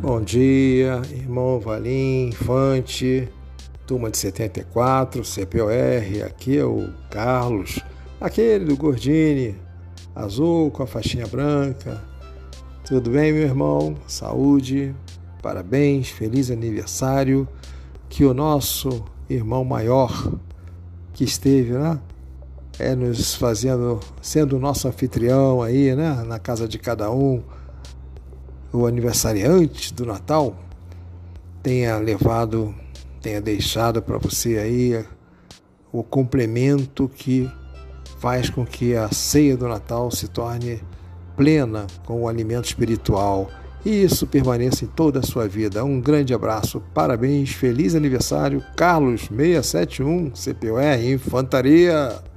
Bom dia, irmão Valim, Infante, turma de 74, CPOR, aqui é o Carlos, aquele do Gordini, azul com a faixinha branca. Tudo bem, meu irmão? Saúde, parabéns, feliz aniversário. Que o nosso irmão maior que esteve, né? É nos fazendo, sendo nosso anfitrião aí, né? Na casa de cada um o aniversariante do Natal tenha levado, tenha deixado para você aí o complemento que faz com que a ceia do Natal se torne plena com o alimento espiritual e isso permaneça em toda a sua vida. Um grande abraço, parabéns, feliz aniversário, Carlos 671 CPOR Infantaria.